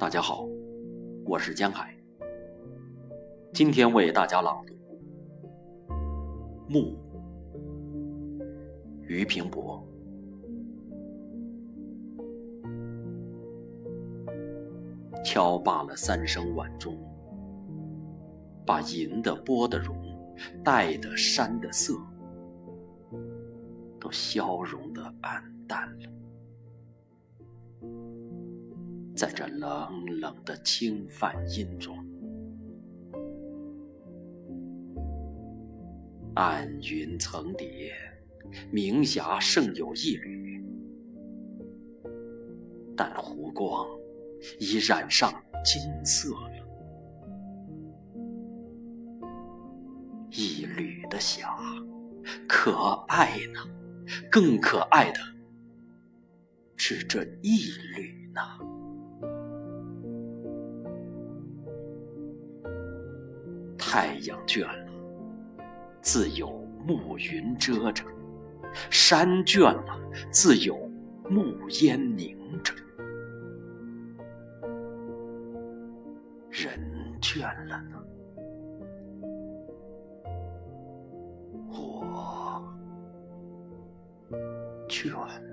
大家好，我是江海。今天为大家朗读《木》，俞平伯。敲罢了三声晚钟，把银的波的容，带的山的色，都消融的暗淡了。在这冷冷的清泛音中，暗云层叠，明霞胜有一缕，但湖光已染上金色了。一缕的霞，可爱呢，更可爱的是这一缕呢。太阳倦了，自有暮云遮着；山倦了，自有暮烟凝着；人倦了呢，我倦。